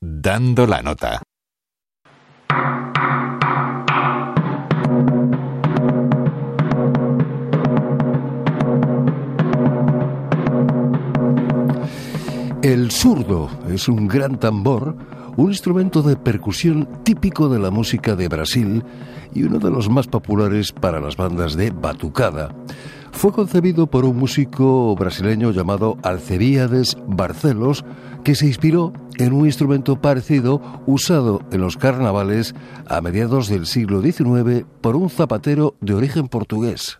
Dando la nota. El surdo es un gran tambor, un instrumento de percusión típico de la música de Brasil y uno de los más populares para las bandas de batucada. Fue concebido por un músico brasileño llamado Alcebiades Barcelos, que se inspiró en un instrumento parecido usado en los carnavales a mediados del siglo XIX por un zapatero de origen portugués.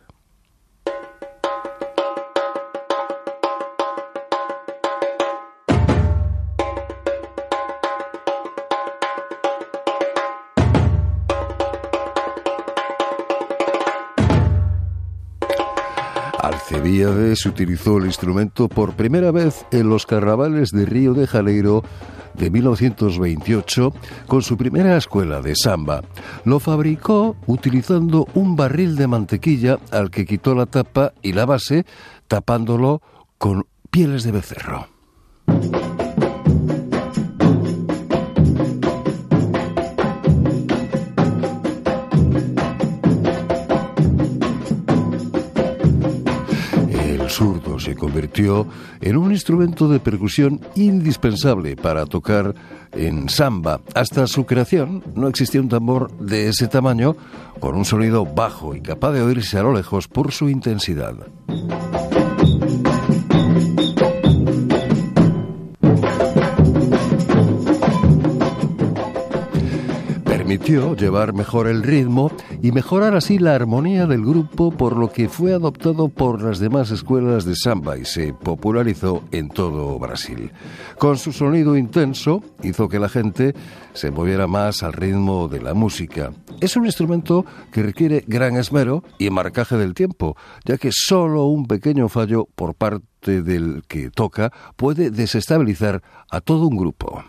Alcebíades utilizó el instrumento por primera vez en los carnavales de Río de Janeiro de 1928 con su primera escuela de samba. Lo fabricó utilizando un barril de mantequilla al que quitó la tapa y la base tapándolo con pieles de becerro. El zurdo se convirtió en un instrumento de percusión indispensable para tocar en samba. Hasta su creación no existía un tambor de ese tamaño con un sonido bajo y capaz de oírse a lo lejos por su intensidad. Llevar mejor el ritmo y mejorar así la armonía del grupo, por lo que fue adoptado por las demás escuelas de samba y se popularizó en todo Brasil. Con su sonido intenso hizo que la gente se moviera más al ritmo de la música. Es un instrumento que requiere gran esmero y marcaje del tiempo, ya que solo un pequeño fallo por parte del que toca puede desestabilizar a todo un grupo.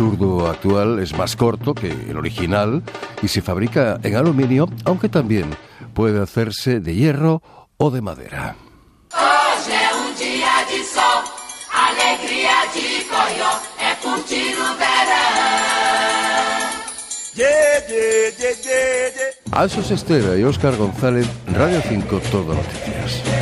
Zurdo actual es más corto que el original y se fabrica en aluminio, aunque también puede hacerse de hierro o de madera. Alsos Estera y Óscar González, Radio 5, Todo Noticias.